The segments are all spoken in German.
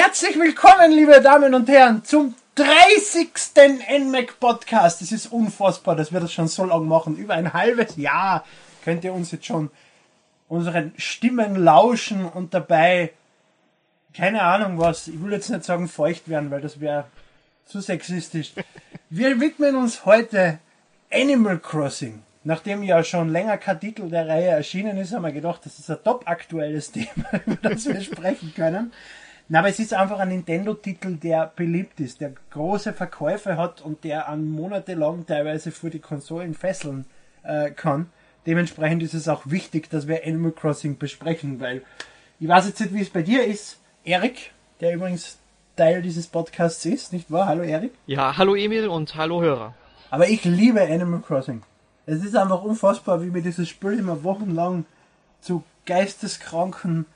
Herzlich willkommen, liebe Damen und Herren, zum 30. NMAC Podcast. Es ist unfassbar, dass wir das schon so lange machen. Über ein halbes Jahr könnt ihr uns jetzt schon unseren Stimmen lauschen und dabei, keine Ahnung was, ich will jetzt nicht sagen feucht werden, weil das wäre zu sexistisch. Wir widmen uns heute Animal Crossing. Nachdem ja schon länger kein Titel der Reihe erschienen ist, haben wir gedacht, das ist ein top aktuelles Thema, über das wir sprechen können. Na, aber es ist einfach ein Nintendo-Titel, der beliebt ist, der große Verkäufe hat und der an monatelang teilweise vor die Konsolen fesseln äh, kann. Dementsprechend ist es auch wichtig, dass wir Animal Crossing besprechen, weil ich weiß jetzt nicht, wie es bei dir ist. Erik, der übrigens Teil dieses Podcasts ist, nicht wahr? Hallo Erik. Ja, hallo Emil und hallo Hörer. Aber ich liebe Animal Crossing. Es ist einfach unfassbar, wie mir dieses Spiel immer wochenlang zu geisteskranken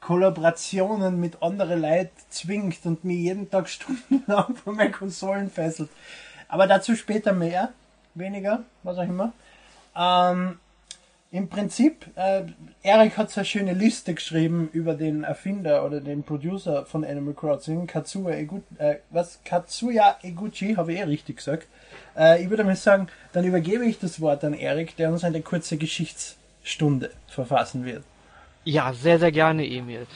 Kollaborationen mit anderen Leuten zwingt und mir jeden Tag stundenlang von meinen Konsolen fesselt. Aber dazu später mehr, weniger, was auch immer. Ähm, Im Prinzip, äh, Eric hat so eine schöne Liste geschrieben über den Erfinder oder den Producer von Animal Crossing, Katsuya, Egu äh, was, Katsuya Eguchi, habe ich eh richtig gesagt. Äh, ich würde mal sagen, dann übergebe ich das Wort an Eric, der uns eine kurze Geschichtsstunde verfassen wird. Ja, sehr, sehr gerne, Emil.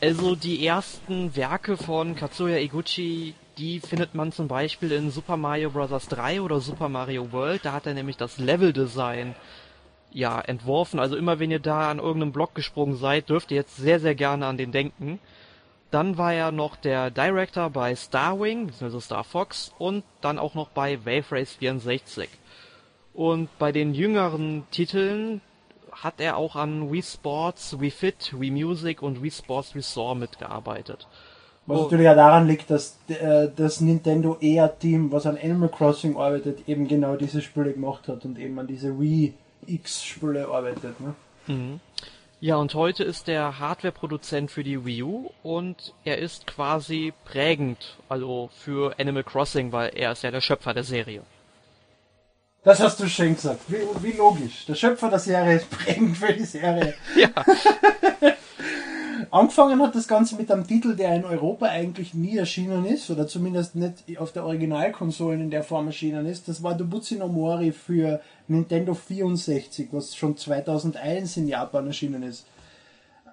Also die ersten Werke von Katsuya Eguchi, die findet man zum Beispiel in Super Mario Bros. 3 oder Super Mario World. Da hat er nämlich das Leveldesign ja entworfen. Also immer wenn ihr da an irgendeinem Block gesprungen seid, dürft ihr jetzt sehr, sehr gerne an den denken. Dann war er noch der Director bei Starwing, bzw. Star Fox und dann auch noch bei Wave Race 64. Und bei den jüngeren Titeln, hat er auch an Wii Sports, Wii Fit, Wii Music und Wii Sports Resort mitgearbeitet. Was oh. natürlich auch daran liegt, dass äh, das Nintendo EA-Team, was an Animal Crossing arbeitet, eben genau diese Spiele gemacht hat und eben an diese Wii X-Spiele arbeitet. Ne? Mhm. Ja, und heute ist er Hardware-Produzent für die Wii U und er ist quasi prägend, also für Animal Crossing, weil er ist ja der Schöpfer der Serie. Das hast du schön gesagt. Wie, wie logisch. Der Schöpfer der Serie ist prägend für die Serie. Ja. Angefangen hat das Ganze mit einem Titel, der in Europa eigentlich nie erschienen ist, oder zumindest nicht auf der Originalkonsolen in der Form erschienen ist. Das war Dobutsu no Mori für Nintendo 64, was schon 2001 in Japan erschienen ist.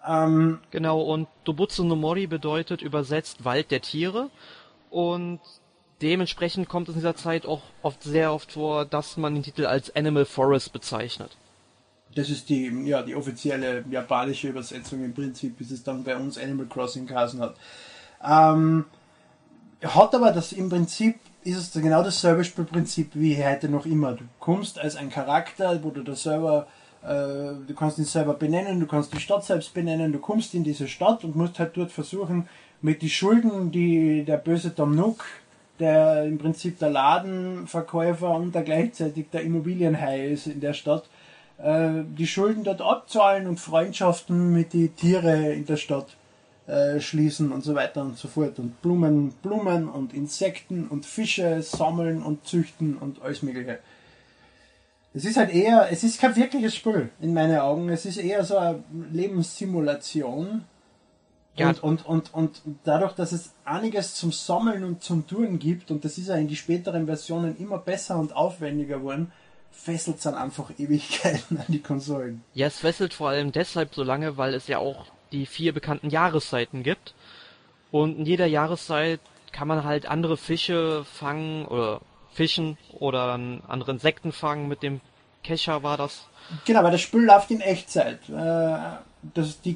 Ähm, genau, und Dobutsu no Mori bedeutet übersetzt Wald der Tiere. Und Dementsprechend kommt es in dieser Zeit auch oft sehr oft vor, dass man den Titel als Animal Forest bezeichnet. Das ist die, ja, die offizielle japanische Übersetzung im Prinzip, bis es dann bei uns Animal Crossing geheißen hat. Ähm, hat aber das im Prinzip ist es genau dasselbe Spielprinzip wie heute noch immer. Du kommst als ein Charakter, wo du das selber, äh, du kannst ihn selber benennen, du kannst die Stadt selbst benennen, du kommst in diese Stadt und musst halt dort versuchen, mit die Schulden, die der böse Tom Nook der im Prinzip der Ladenverkäufer und der gleichzeitig der Immobilienhai ist in der Stadt, äh, die Schulden dort abzahlen und Freundschaften mit den Tiere in der Stadt äh, schließen und so weiter und so fort und Blumen, Blumen und Insekten und Fische sammeln und züchten und alles mögliche. Es ist halt eher, es ist kein wirkliches Spiel in meinen Augen. Es ist eher so eine Lebenssimulation ja. Und, und, und, und dadurch, dass es einiges zum Sammeln und zum Tun gibt, und das ist ja in die späteren Versionen immer besser und aufwendiger geworden, fesselt es dann einfach Ewigkeiten an die Konsolen. Ja, es fesselt vor allem deshalb so lange, weil es ja auch die vier bekannten Jahreszeiten gibt. Und in jeder Jahreszeit kann man halt andere Fische fangen oder fischen oder andere Insekten fangen. Mit dem Kescher war das. Genau, weil das Spiel läuft in Echtzeit. Äh, das, die,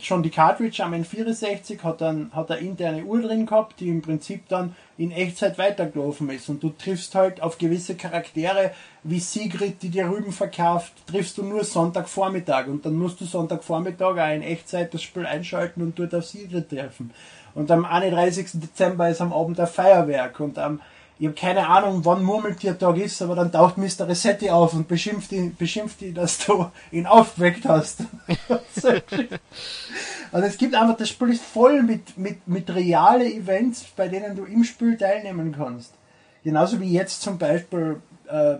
schon die Cartridge am N64 hat dann hat eine interne Uhr drin gehabt, die im Prinzip dann in Echtzeit weitergelaufen ist. Und du triffst halt auf gewisse Charaktere wie Sigrid, die dir Rüben verkauft, triffst du nur Sonntagvormittag. Und dann musst du Sonntagvormittag auch in Echtzeit das Spiel einschalten und dort auf Sigrid treffen. Und am 31. Dezember ist am Abend ein Feuerwerk und am ich habe keine Ahnung, wann Murmeltiertag ist, aber dann taucht Mr. Resetti auf und beschimpft ihn, beschimpft ihn dass du ihn aufgeweckt hast. also es gibt einfach, das Spiel ist voll mit, mit, mit reale Events, bei denen du im Spiel teilnehmen kannst. Genauso wie jetzt zum Beispiel äh,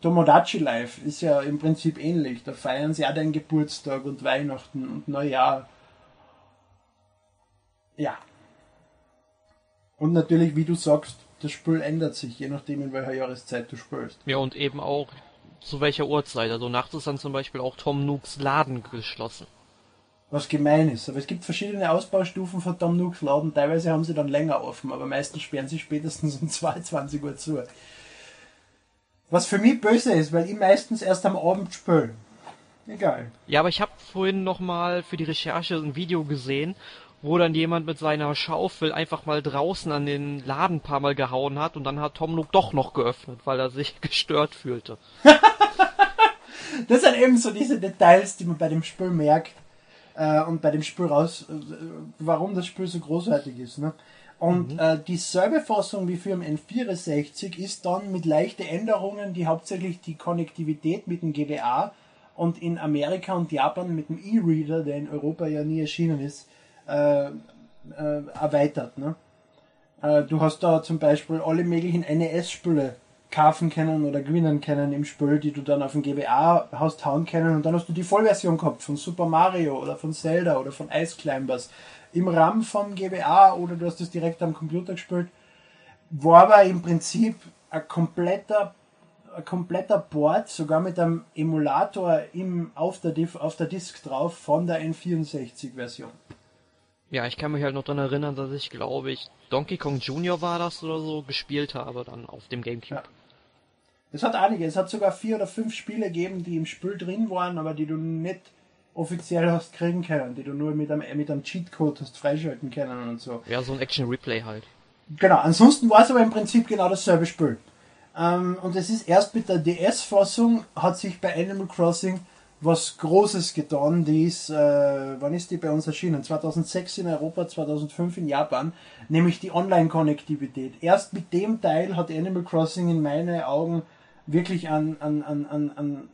Tomodachi Live ist ja im Prinzip ähnlich. Da feiern sie auch deinen Geburtstag und Weihnachten und Neujahr. Ja, Und natürlich, wie du sagst, das Spiel ändert sich, je nachdem in welcher Jahreszeit du spielst. Ja, und eben auch zu welcher Uhrzeit. Also nachts ist dann zum Beispiel auch Tom Nooks Laden geschlossen. Was gemein ist. Aber es gibt verschiedene Ausbaustufen von Tom Nooks Laden. Teilweise haben sie dann länger offen, aber meistens sperren sie spätestens um 22 Uhr zu. Was für mich böse ist, weil ich meistens erst am Abend spiele. Egal. Ja, aber ich habe vorhin nochmal für die Recherche ein Video gesehen, wo dann jemand mit seiner Schaufel einfach mal draußen an den Laden ein paar Mal gehauen hat und dann hat Tom Nook doch noch geöffnet, weil er sich gestört fühlte. das sind eben so diese Details, die man bei dem Spiel merkt äh, und bei dem Spiel raus, äh, warum das Spiel so großartig ist. Ne? Und mhm. äh, dieselbe Fassung wie für den N64 ist dann mit leichten Änderungen, die hauptsächlich die Konnektivität mit dem GBA und in Amerika und Japan mit dem E-Reader, der in Europa ja nie erschienen ist, äh, äh, erweitert. Ne? Äh, du hast da zum Beispiel alle möglichen NES-Spiele kaufen können oder gewinnen können im Spiel, die du dann auf dem GBA hast hauen können und dann hast du die Vollversion gehabt von Super Mario oder von Zelda oder von Ice Climbers im RAM vom GBA oder du hast es direkt am Computer gespielt, war aber im Prinzip ein kompletter, ein kompletter Board, sogar mit einem Emulator im, auf, der, auf der Disk drauf von der N64-Version. Ja, ich kann mich halt noch daran erinnern, dass ich, glaube ich, Donkey Kong Jr. war das oder so, gespielt habe dann auf dem Gamecube. Ja. Es hat einige, es hat sogar vier oder fünf Spiele gegeben, die im Spiel drin waren, aber die du nicht offiziell hast kriegen können, die du nur mit einem, mit einem Cheatcode hast freischalten können und so. Ja, so ein Action Replay halt. Genau, ansonsten war es aber im Prinzip genau dasselbe Spiel. Ähm, und es ist erst mit der DS-Fassung hat sich bei Animal Crossing was Großes getan. Die ist, äh, wann ist die bei uns erschienen? 2006 in Europa, 2005 in Japan, nämlich die Online-Konnektivität. Erst mit dem Teil hat Animal Crossing in meinen Augen wirklich an, an, an, an, an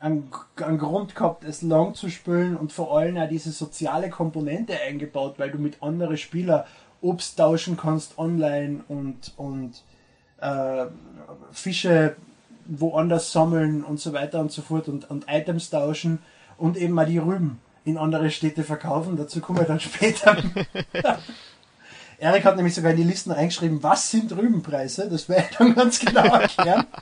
einen Grund gehabt, es lang zu spielen und vor allem auch diese soziale Komponente eingebaut, weil du mit anderen Spielern Obst tauschen kannst online und, und äh, Fische woanders sammeln und so weiter und so fort und, und Items tauschen und eben mal die Rüben in andere Städte verkaufen. Dazu kommen wir dann später. Erik hat nämlich sogar in die Listen reingeschrieben, was sind Rübenpreise? Das werde ich dann ganz genau erklären.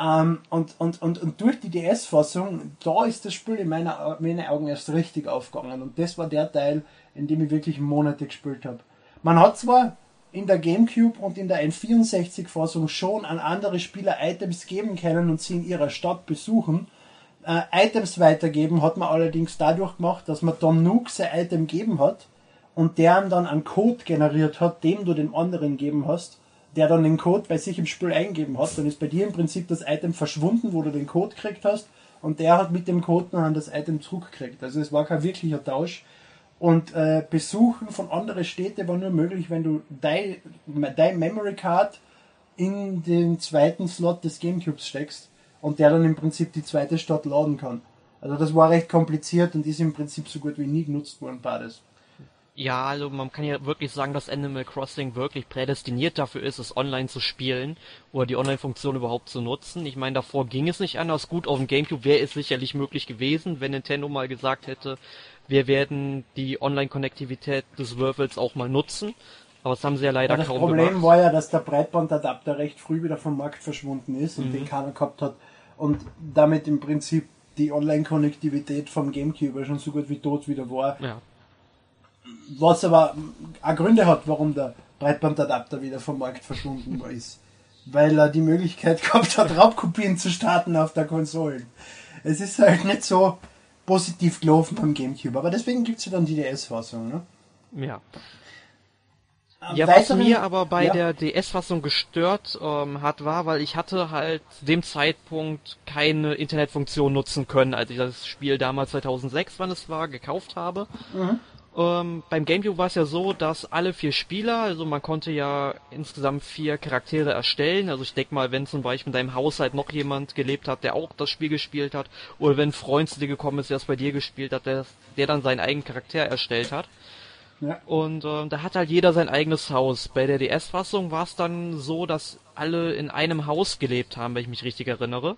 Ähm, und, und, und, und durch die DS-Fassung, da ist das Spiel in meiner, meinen Augen erst richtig aufgegangen. Und das war der Teil, in dem ich wirklich Monate gespielt habe. Man hat zwar in der GameCube und in der N64-Fassung schon an andere Spieler Items geben können und sie in ihrer Stadt besuchen. Äh, Items weitergeben hat man allerdings dadurch gemacht, dass man Tom Nook sein Item gegeben hat und der dann einen Code generiert hat, dem du den anderen geben hast der dann den Code bei sich im Spiel eingeben hat, dann ist bei dir im Prinzip das Item verschwunden, wo du den Code gekriegt hast, und der hat mit dem Code dann das Item zurückgekriegt. Also es war kein wirklicher Tausch. Und äh, Besuchen von anderen Städten war nur möglich, wenn du dein, dein Memory Card in den zweiten Slot des Gamecubes steckst und der dann im Prinzip die zweite Stadt laden kann. Also das war recht kompliziert und ist im Prinzip so gut wie nie genutzt worden, beides. Ja, also man kann ja wirklich sagen, dass Animal Crossing wirklich prädestiniert dafür ist, es online zu spielen oder die Online-Funktion überhaupt zu nutzen. Ich meine, davor ging es nicht anders. Gut, auf dem Gamecube wäre es sicherlich möglich gewesen, wenn Nintendo mal gesagt hätte, wir werden die Online-Konnektivität des Würfels auch mal nutzen. Aber das haben sie ja leider ja, das kaum Problem gemacht. war ja, dass der Breitbandadapter recht früh wieder vom Markt verschwunden ist und mhm. den keiner gehabt hat und damit im Prinzip die Online-Konnektivität vom Gamecube schon so gut wie tot wieder war. Ja was aber auch Gründe hat, warum der Breitbandadapter wieder vom Markt verschwunden ist. Weil er die Möglichkeit gehabt hat, Raubkopien zu starten auf der Konsole. Es ist halt nicht so positiv gelaufen beim Gamecube, aber deswegen gibt es ja dann die DS-Fassung, ne? Ja. Ja, was mir aber bei ja. der DS-Fassung gestört ähm, hat, war, weil ich hatte halt zu dem Zeitpunkt keine Internetfunktion nutzen können, als ich das Spiel damals 2006, wann es war, gekauft habe. Mhm. Ähm, beim Gamecube war es ja so, dass alle vier Spieler, also man konnte ja insgesamt vier Charaktere erstellen. Also ich denke mal, wenn zum Beispiel in deinem Haushalt noch jemand gelebt hat, der auch das Spiel gespielt hat, oder wenn ein Freund zu dir gekommen ist, der es bei dir gespielt hat, der, der dann seinen eigenen Charakter erstellt hat. Ja. Und äh, da hat halt jeder sein eigenes Haus. Bei der DS-Fassung war es dann so, dass alle in einem Haus gelebt haben, wenn ich mich richtig erinnere.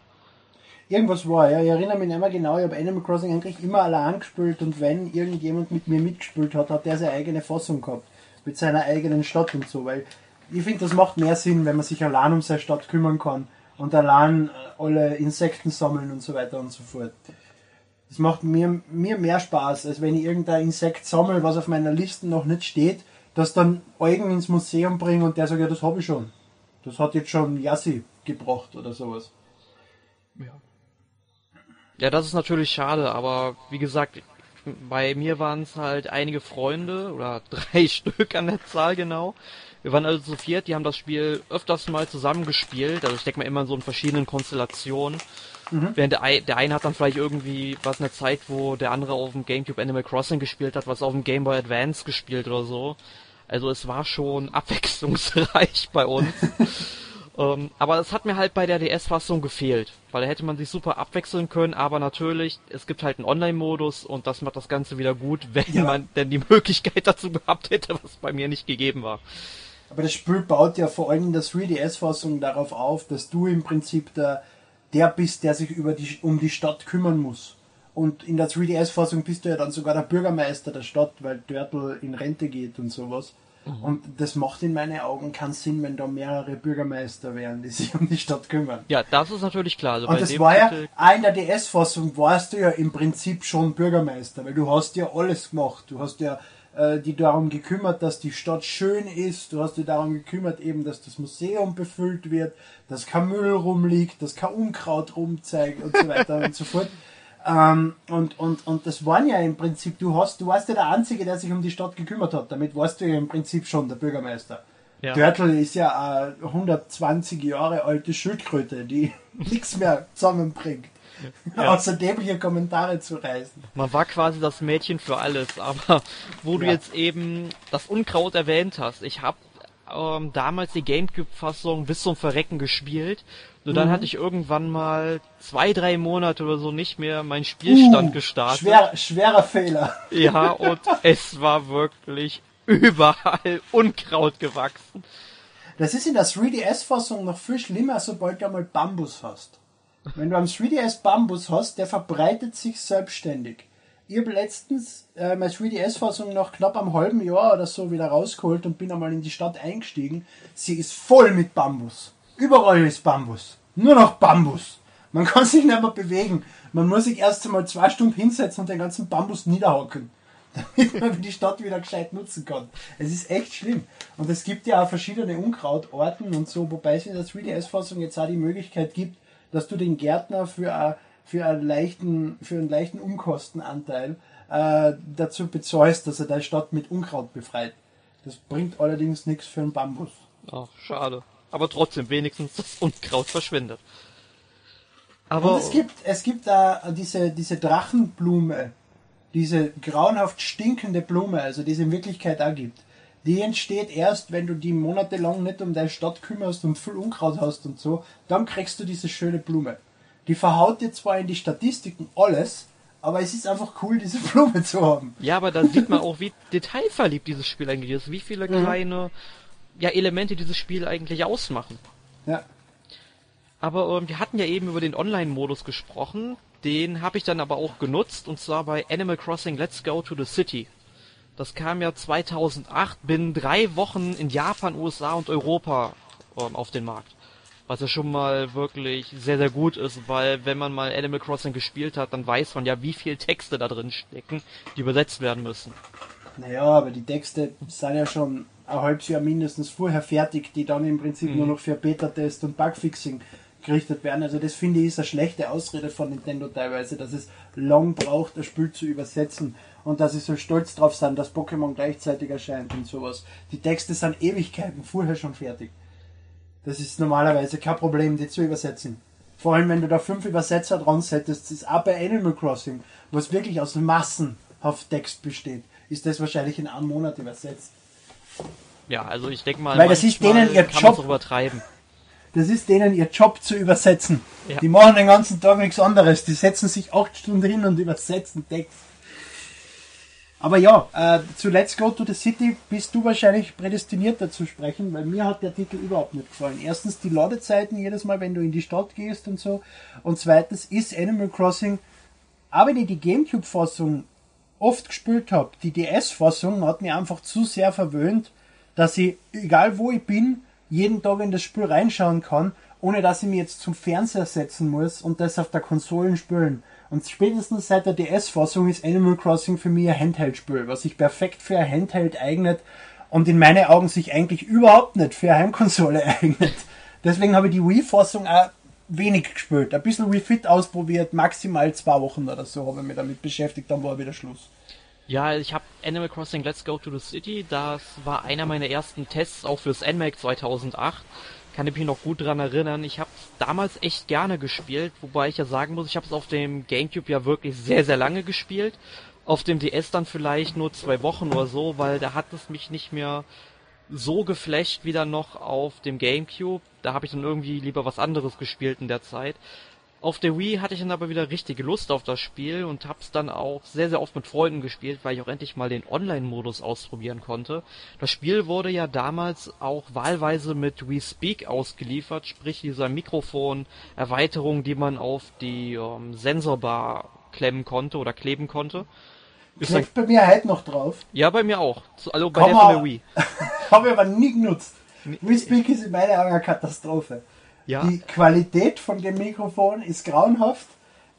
Irgendwas war, ja. Ich erinnere mich nicht mehr genau. Ich habe Animal Crossing eigentlich immer allein gespielt und wenn irgendjemand mit mir mitgespielt hat, hat der seine eigene Fassung gehabt. mit seiner eigenen Stadt und so, weil ich finde, das macht mehr Sinn, wenn man sich allein um seine Stadt kümmern kann und allein äh, alle Insekten sammeln und so weiter und so fort. Das macht mir, mir mehr Spaß, als wenn ich irgendein Insekt sammle, was auf meiner Liste noch nicht steht, das dann Eugen ins Museum bringe und der sagt, ja, das habe ich schon. Das hat jetzt schon Yassi gebracht oder sowas. Ja. Ja, das ist natürlich schade, aber wie gesagt, bei mir waren es halt einige Freunde oder drei Stück an der Zahl genau. Wir waren also zu viert, die haben das Spiel öfters mal zusammengespielt, also ich denke mal immer in so in verschiedenen Konstellationen. Mhm. Während der, der eine hat dann vielleicht irgendwie was eine Zeit, wo der andere auf dem GameCube Animal Crossing gespielt hat, was auf dem Game Boy Advance gespielt oder so. Also es war schon abwechslungsreich bei uns. Ähm, aber es hat mir halt bei der DS-Fassung gefehlt, weil da hätte man sich super abwechseln können, aber natürlich, es gibt halt einen Online-Modus und das macht das Ganze wieder gut, wenn ja. man denn die Möglichkeit dazu gehabt hätte, was bei mir nicht gegeben war. Aber das Spiel baut ja vor allem in der 3DS-Fassung darauf auf, dass du im Prinzip der, der bist, der sich über die, um die Stadt kümmern muss. Und in der 3DS-Fassung bist du ja dann sogar der Bürgermeister der Stadt, weil Turtle in Rente geht und sowas. Mhm. Und das macht in meinen Augen keinen Sinn, wenn da mehrere Bürgermeister wären, die sich um die Stadt kümmern. Ja, das ist natürlich klar. Also und das war ja, auch in der DS-Fassung warst du ja im Prinzip schon Bürgermeister, weil du hast ja alles gemacht. Du hast ja äh, die darum gekümmert, dass die Stadt schön ist. Du hast dich darum gekümmert, eben, dass das Museum befüllt wird, dass kein Müll rumliegt, dass kein Unkraut rumzeigt und so weiter und so fort. Ähm, und, und, und das waren ja im Prinzip, du hast, du warst ja der Einzige, der sich um die Stadt gekümmert hat. Damit warst du ja im Prinzip schon der Bürgermeister. Ja. Dörtl ist ja eine 120 Jahre alte Schildkröte, die nichts mehr zusammenbringt. Ja. Außer dämliche Kommentare zu reißen. Man war quasi das Mädchen für alles, aber wo ja. du jetzt eben das Unkraut erwähnt hast, ich habe ähm, damals die Gamecube-Fassung bis zum Verrecken gespielt. Nur dann mhm. hatte ich irgendwann mal zwei, drei Monate oder so nicht mehr meinen Spielstand uh, gestartet. Schwer, schwerer Fehler. Ja, und es war wirklich überall Unkraut gewachsen. Das ist in der 3DS-Fassung noch viel schlimmer, sobald du einmal Bambus hast. Wenn du am 3DS Bambus hast, der verbreitet sich selbstständig. Ich habe letztens äh, meine 3DS-Fassung nach knapp einem halben Jahr oder so wieder rausgeholt und bin einmal in die Stadt eingestiegen. Sie ist voll mit Bambus. Überall ist Bambus. Nur noch Bambus. Man kann sich nicht mehr bewegen. Man muss sich erst einmal zwei Stunden hinsetzen und den ganzen Bambus niederhocken, damit man die Stadt wieder gescheit nutzen kann. Es ist echt schlimm. Und es gibt ja auch verschiedene Unkrautorten und so, wobei es in der 3DS-Fassung jetzt auch die Möglichkeit gibt, dass du den Gärtner für, für, einen, leichten, für einen leichten Umkostenanteil äh, dazu bezahlst, dass er deine Stadt mit Unkraut befreit. Das bringt allerdings nichts für einen Bambus. Ach, schade. Aber trotzdem, wenigstens das Unkraut verschwindet. Aber Und es gibt, es gibt da diese, diese Drachenblume, diese grauenhaft stinkende Blume, also die es in Wirklichkeit auch gibt die entsteht erst, wenn du die monatelang nicht um deine Stadt kümmerst und viel Unkraut hast und so, dann kriegst du diese schöne Blume. Die verhaut dir zwar in die Statistiken alles, aber es ist einfach cool, diese Blume zu haben. Ja, aber da sieht man auch, wie detailverliebt dieses Spiel eigentlich ist, wie viele mhm. kleine ja, Elemente dieses Spiel eigentlich ausmachen. Ja. Aber ähm, wir hatten ja eben über den Online-Modus gesprochen, den habe ich dann aber auch genutzt, und zwar bei Animal Crossing Let's Go to the City. Das kam ja 2008 binnen drei Wochen in Japan, USA und Europa ähm, auf den Markt. Was ja schon mal wirklich sehr, sehr gut ist, weil wenn man mal Animal Crossing gespielt hat, dann weiß man ja, wie viel Texte da drin stecken, die übersetzt werden müssen. Naja, aber die Texte sind ja schon ein halbes Jahr mindestens vorher fertig, die dann im Prinzip mhm. nur noch für Beta-Test und Bugfixing gerichtet werden. Also das finde ich ist eine schlechte Ausrede von Nintendo teilweise, dass es lang braucht, das Spiel zu übersetzen und dass sie so stolz drauf sind, dass Pokémon gleichzeitig erscheint und sowas. Die Texte sind Ewigkeiten vorher schon fertig. Das ist normalerweise kein Problem, die zu übersetzen. Vor allem, wenn du da fünf Übersetzer dran settest, ist auch bei Animal Crossing, was wirklich aus Massen auf Text besteht, ist das wahrscheinlich in einem Monat übersetzt. Ja, also ich denke mal, Weil das ist denen ihr Job. übertreiben. Das ist denen ihr Job zu übersetzen. Ja. Die machen den ganzen Tag nichts anderes. Die setzen sich acht Stunden hin und übersetzen Text. Aber ja, äh, zu Let's Go to the City bist du wahrscheinlich prädestiniert dazu sprechen, weil mir hat der Titel überhaupt nicht gefallen. Erstens die Ladezeiten jedes Mal, wenn du in die Stadt gehst und so. Und zweitens ist Animal Crossing, aber wenn ich die Gamecube-Fassung oft gespielt habe, die DS-Fassung hat mich einfach zu sehr verwöhnt, dass ich, egal wo ich bin, jeden Tag in das Spiel reinschauen kann, ohne dass ich mich jetzt zum Fernseher setzen muss und das auf der Konsole spielen. Und spätestens seit der DS-Fassung ist Animal Crossing für mich ein Handheld-Spiel, was sich perfekt für ein Handheld eignet und in meinen Augen sich eigentlich überhaupt nicht für eine Heimkonsole eignet. Deswegen habe ich die Wii-Fassung auch wenig gespielt. Ein bisschen Wii Fit ausprobiert, maximal zwei Wochen oder so habe ich mich damit beschäftigt, dann war wieder Schluss. Ja, ich habe Animal Crossing Let's Go to the City, das war einer meiner ersten Tests auch fürs NMAC 2008. Kann ich mich noch gut dran erinnern. Ich habe damals echt gerne gespielt, wobei ich ja sagen muss, ich habe es auf dem GameCube ja wirklich sehr, sehr lange gespielt. Auf dem DS dann vielleicht nur zwei Wochen oder so, weil da hat es mich nicht mehr so geflasht wie dann noch auf dem Gamecube. Da habe ich dann irgendwie lieber was anderes gespielt in der Zeit. Auf der Wii hatte ich dann aber wieder richtige Lust auf das Spiel und hab's dann auch sehr, sehr oft mit Freunden gespielt, weil ich auch endlich mal den Online-Modus ausprobieren konnte. Das Spiel wurde ja damals auch wahlweise mit Wii Speak ausgeliefert, sprich dieser Mikrofon-Erweiterung, die man auf die ähm, Sensorbar klemmen konnte oder kleben konnte. Klebt bei mir halt noch drauf. Ja, bei mir auch. Also bei Komm der von der Wii. Habe ich aber nie genutzt. Wii Speak ist in meiner Augen eine Katastrophe. Ja. Die Qualität von dem Mikrofon ist grauenhaft.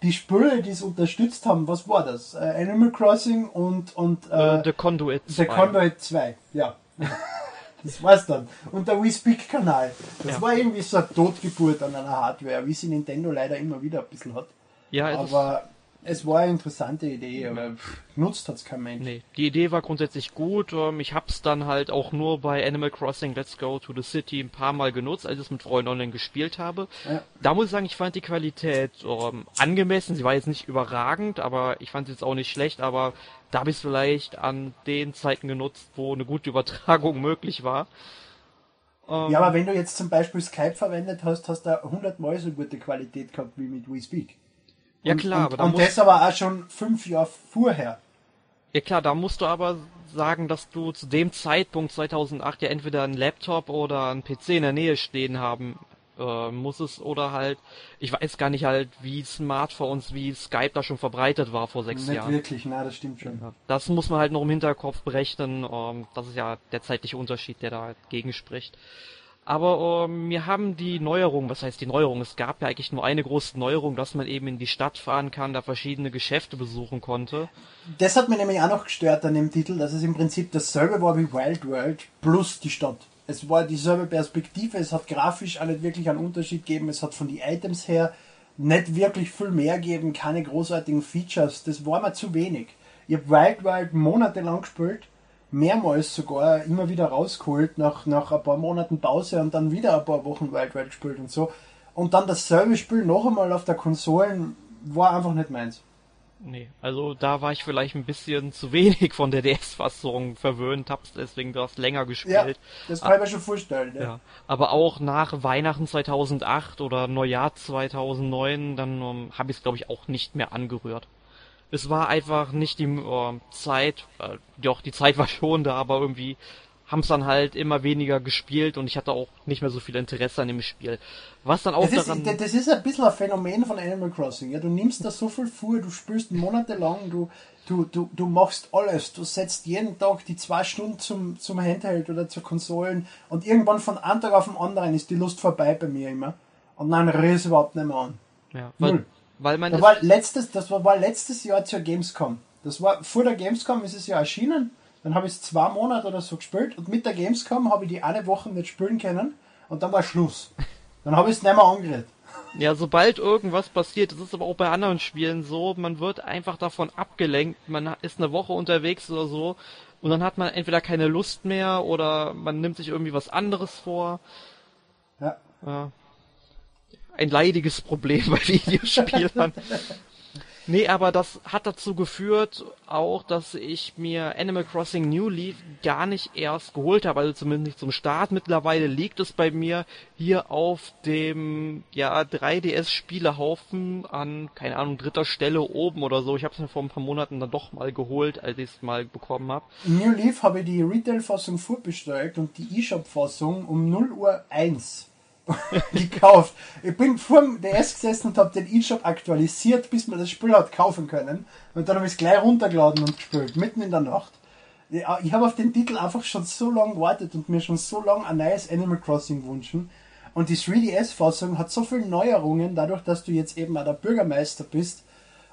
Die Spüle, die es unterstützt haben, was war das? Äh, Animal Crossing und, und äh, äh The Conduit 2. The Conduit 2, ja. das war's dann. Und der Wii Speak Kanal. Das ja. war irgendwie so eine Totgeburt an einer Hardware, wie sie Nintendo leider immer wieder ein bisschen hat. Ja, aber es war eine interessante Idee, aber genutzt hat es kein Mensch. Nee, die Idee war grundsätzlich gut. Ähm, ich hab's dann halt auch nur bei Animal Crossing Let's Go to the City ein paar Mal genutzt, als ich es mit Freunden online gespielt habe. Ja. Da muss ich sagen, ich fand die Qualität ähm, angemessen. Sie war jetzt nicht überragend, aber ich fand sie jetzt auch nicht schlecht, aber da habe ich es vielleicht an den Zeiten genutzt, wo eine gute Übertragung möglich war. Ähm, ja, aber wenn du jetzt zum Beispiel Skype verwendet hast, hast du 100 Mal so gute Qualität gehabt wie mit WeSpeak. Ja klar, und, aber und das aber auch schon fünf Jahre vorher. Ja klar, da musst du aber sagen, dass du zu dem Zeitpunkt 2008 ja entweder einen Laptop oder einen PC in der Nähe stehen haben äh, musstest oder halt, ich weiß gar nicht halt, wie Smartphones, wie Skype da schon verbreitet war vor sechs nicht Jahren. Nicht wirklich, na, das stimmt schon. Das muss man halt noch im Hinterkopf berechnen, ähm, das ist ja der zeitliche Unterschied, der da halt gegen spricht. Aber ähm, wir haben die Neuerung, was heißt die Neuerung? Es gab ja eigentlich nur eine große Neuerung, dass man eben in die Stadt fahren kann, da verschiedene Geschäfte besuchen konnte. Das hat mir nämlich auch noch gestört an dem Titel, dass es im Prinzip dasselbe war wie Wild World plus die Stadt. Es war dieselbe Perspektive, es hat grafisch auch nicht wirklich einen Unterschied gegeben, es hat von den Items her nicht wirklich viel mehr gegeben, keine großartigen Features, das war mir zu wenig. Ich habe Wild World monatelang gespielt mehrmals sogar immer wieder rausgeholt nach, nach ein paar Monaten Pause und dann wieder ein paar Wochen Wild Wild gespielt und so. Und dann dasselbe Spiel noch einmal auf der Konsole war einfach nicht meins. Nee, also da war ich vielleicht ein bisschen zu wenig von der DS-Fassung verwöhnt, hab's deswegen das länger gespielt. Ja, das kann ich mir schon vorstellen. Ja. ja. Aber auch nach Weihnachten 2008 oder Neujahr 2009, dann um, ähm, habe ich es glaube ich auch nicht mehr angerührt es war einfach nicht die äh, Zeit, äh, doch die Zeit war schon da, aber irgendwie haben es dann halt immer weniger gespielt und ich hatte auch nicht mehr so viel Interesse an dem Spiel. Was dann auch das daran. Ist, das ist ein bisschen ein Phänomen von Animal Crossing. Ja, du nimmst da so viel vor, du spielst monatelang, du, du, du, du machst alles. Du setzt jeden Tag die zwei Stunden zum, zum Handheld oder zur Konsolen und irgendwann von einem Tag auf den anderen ist die Lust vorbei bei mir immer. Und dann rührst überhaupt nicht mehr an. Ja, Null. Weil man das war letztes, das war, war letztes Jahr zur Gamescom. Das war vor der Gamescom ist es ja erschienen. Dann habe ich es zwei Monate oder so gespielt und mit der Gamescom habe ich die eine Woche nicht spielen können und dann war Schluss. Dann habe ich es nicht mehr angerührt. Ja, sobald irgendwas passiert, das ist aber auch bei anderen Spielen so, man wird einfach davon abgelenkt, man ist eine Woche unterwegs oder so und dann hat man entweder keine Lust mehr oder man nimmt sich irgendwie was anderes vor. Ja. ja ein leidiges Problem bei Videospielern. nee, aber das hat dazu geführt auch, dass ich mir Animal Crossing New Leaf gar nicht erst geholt habe, also zumindest nicht zum Start. Mittlerweile liegt es bei mir hier auf dem ja 3DS Spielehaufen an keine Ahnung dritter Stelle oben oder so. Ich habe es mir vor ein paar Monaten dann doch mal geholt, als ich es mal bekommen habe. New Leaf habe ich die Retail Fassung vorbestellt und die eShop Fassung um 0 Uhr 1 gekauft. Ich bin vor dem DS gesessen und habe den E-Shop aktualisiert, bis man das Spiel hat kaufen können. Und dann habe ich es gleich runtergeladen und gespielt, mitten in der Nacht. Ich habe auf den Titel einfach schon so lange gewartet und mir schon so lange ein neues Animal Crossing wünschen. Und die 3DS-Fassung hat so viele Neuerungen, dadurch, dass du jetzt eben auch der Bürgermeister bist